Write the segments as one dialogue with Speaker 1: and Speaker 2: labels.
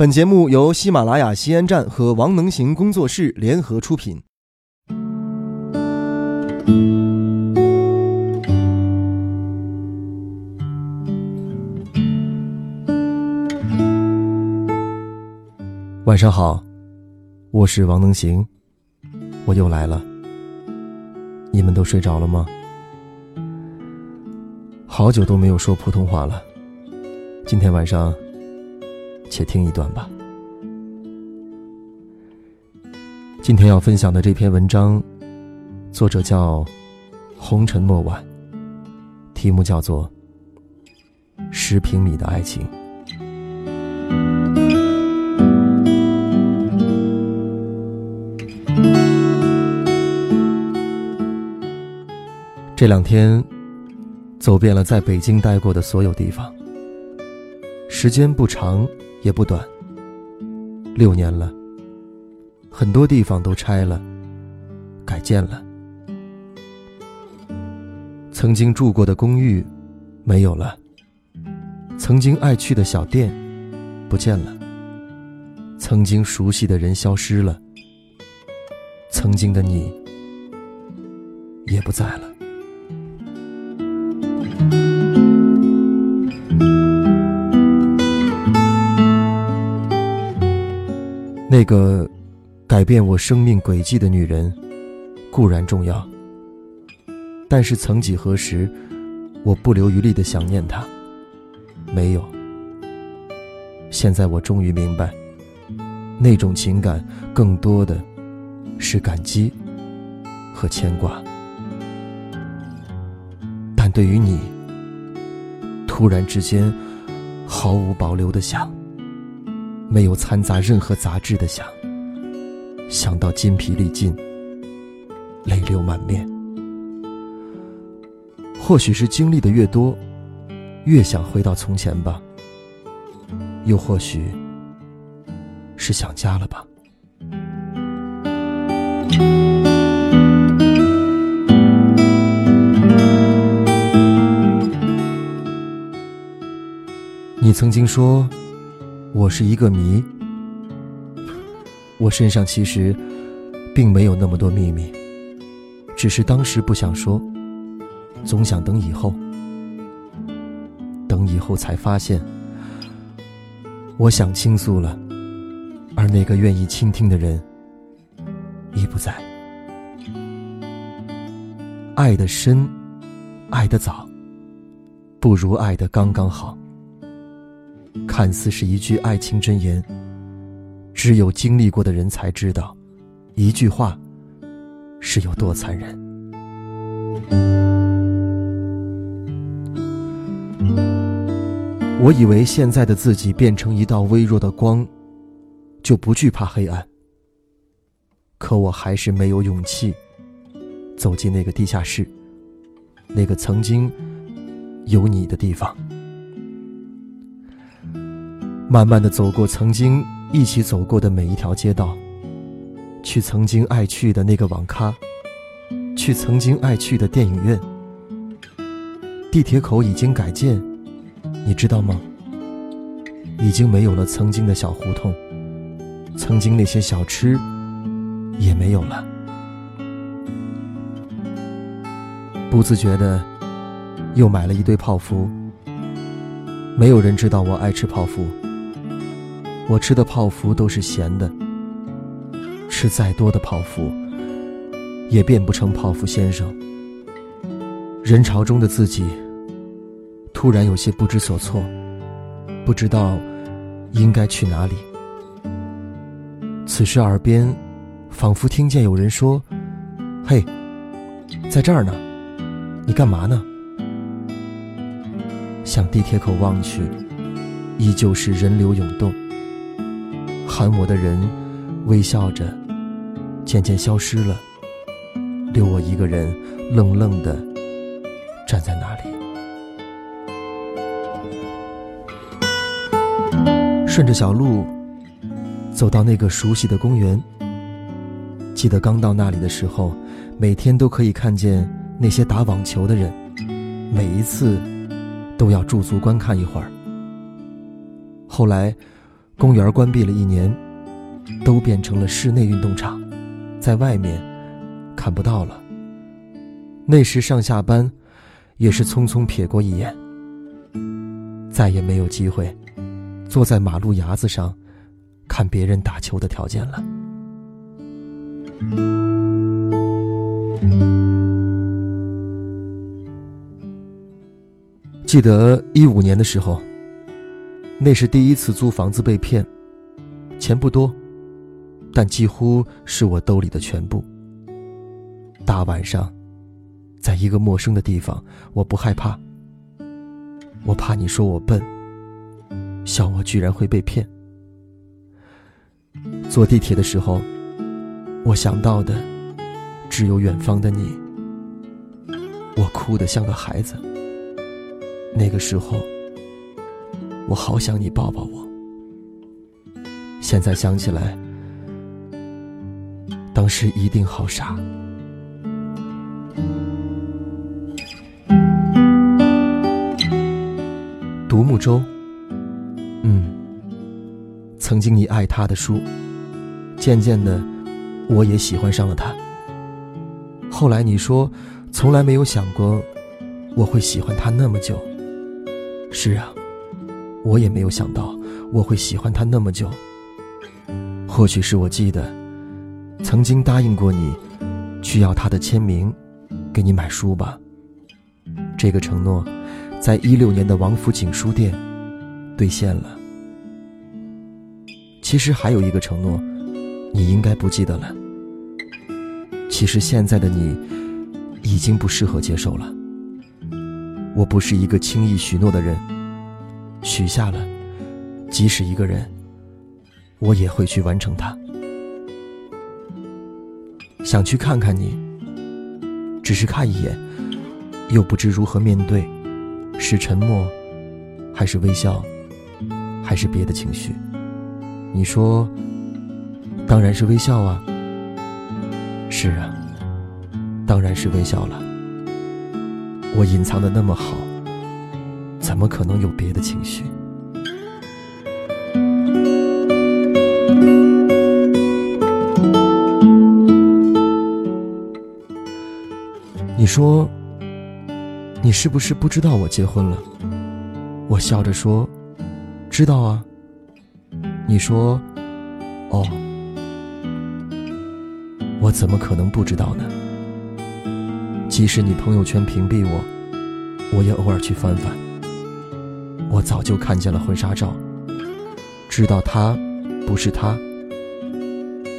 Speaker 1: 本节目由喜马拉雅西安站和王能行工作室联合出品。晚上好，我是王能行，我又来了。你们都睡着了吗？好久都没有说普通话了，今天晚上。且听一段吧。今天要分享的这篇文章，作者叫红尘莫晚，题目叫做《十平米的爱情》。这两天，走遍了在北京待过的所有地方，时间不长。也不短，六年了。很多地方都拆了，改建了。曾经住过的公寓没有了，曾经爱去的小店不见了，曾经熟悉的人消失了，曾经的你也不在了。那个改变我生命轨迹的女人固然重要，但是曾几何时，我不留余力的想念她，没有。现在我终于明白，那种情感更多的是感激和牵挂。但对于你，突然之间毫无保留的想。没有掺杂任何杂质的想，想到筋疲力尽，泪流满面。或许是经历的越多，越想回到从前吧。又或许是想家了吧。你曾经说。我是一个谜，我身上其实并没有那么多秘密，只是当时不想说，总想等以后，等以后才发现，我想倾诉了，而那个愿意倾听的人已不在。爱的深，爱的早，不如爱的刚刚好。看似是一句爱情箴言，只有经历过的人才知道，一句话是有多残忍。我以为现在的自己变成一道微弱的光，就不惧怕黑暗。可我还是没有勇气走进那个地下室，那个曾经有你的地方。慢慢的走过曾经一起走过的每一条街道，去曾经爱去的那个网咖，去曾经爱去的电影院。地铁口已经改建，你知道吗？已经没有了曾经的小胡同，曾经那些小吃也没有了。不自觉的又买了一堆泡芙，没有人知道我爱吃泡芙。我吃的泡芙都是咸的，吃再多的泡芙，也变不成泡芙先生。人潮中的自己，突然有些不知所措，不知道应该去哪里。此时耳边，仿佛听见有人说：“嘿，在这儿呢，你干嘛呢？”向地铁口望去，依旧是人流涌动。喊我的人微笑着，渐渐消失了，留我一个人愣愣的站在那里。顺着小路走到那个熟悉的公园，记得刚到那里的时候，每天都可以看见那些打网球的人，每一次都要驻足观看一会儿。后来。公园关闭了一年，都变成了室内运动场，在外面看不到了。那时上下班，也是匆匆瞥过一眼，再也没有机会坐在马路牙子上看别人打球的条件了。记得一五年的时候，那是第一次租房子被骗，钱不多，但几乎是我兜里的全部。大晚上，在一个陌生的地方，我不害怕，我怕你说我笨，笑我居然会被骗。坐地铁的时候。我想到的只有远方的你，我哭得像个孩子。那个时候，我好想你抱抱我。现在想起来，当时一定好傻。独木舟，嗯，曾经你爱他的书，渐渐的。我也喜欢上了他。后来你说，从来没有想过我会喜欢他那么久。是啊，我也没有想到我会喜欢他那么久。或许是我记得，曾经答应过你，去要他的签名，给你买书吧。这个承诺，在一六年的王府井书店兑现了。其实还有一个承诺。你应该不记得了。其实现在的你，已经不适合接受了。我不是一个轻易许诺的人，许下了，即使一个人，我也会去完成它。想去看看你，只是看一眼，又不知如何面对，是沉默，还是微笑，还是别的情绪？你说。当然是微笑啊！是啊，当然是微笑了。我隐藏的那么好，怎么可能有别的情绪？你说，你是不是不知道我结婚了？我笑着说，知道啊。你说，哦。我怎么可能不知道呢？即使你朋友圈屏蔽我，我也偶尔去翻翻。我早就看见了婚纱照，知道他不是他，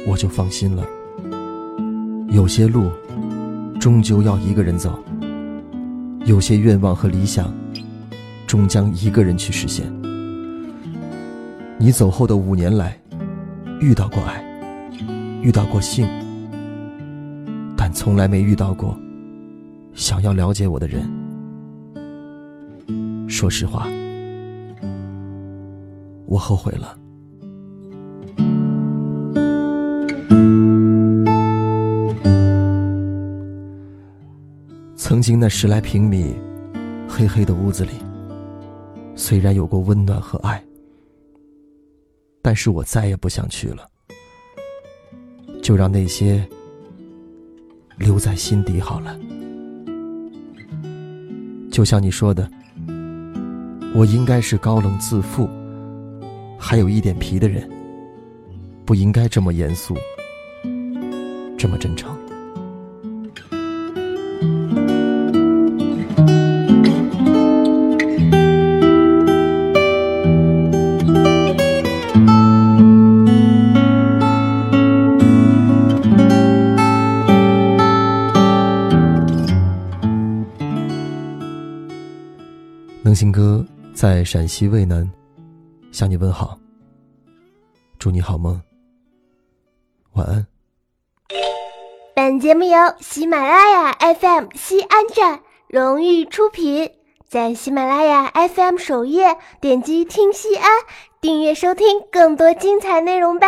Speaker 1: 我就放心了。有些路，终究要一个人走；有些愿望和理想，终将一个人去实现。你走后的五年来，遇到过爱，遇到过性。但从来没遇到过想要了解我的人。说实话，我后悔了。曾经那十来平米黑黑的屋子里，虽然有过温暖和爱，但是我再也不想去了。就让那些。留在心底好了。就像你说的，我应该是高冷自负，还有一点皮的人，不应该这么严肃，这么真诚。能行哥在陕西渭南向你问好，祝你好梦，晚安。
Speaker 2: 本节目由喜马拉雅 FM 西安站荣誉出品，在喜马拉雅 FM 首页点击听西安，订阅收听更多精彩内容吧。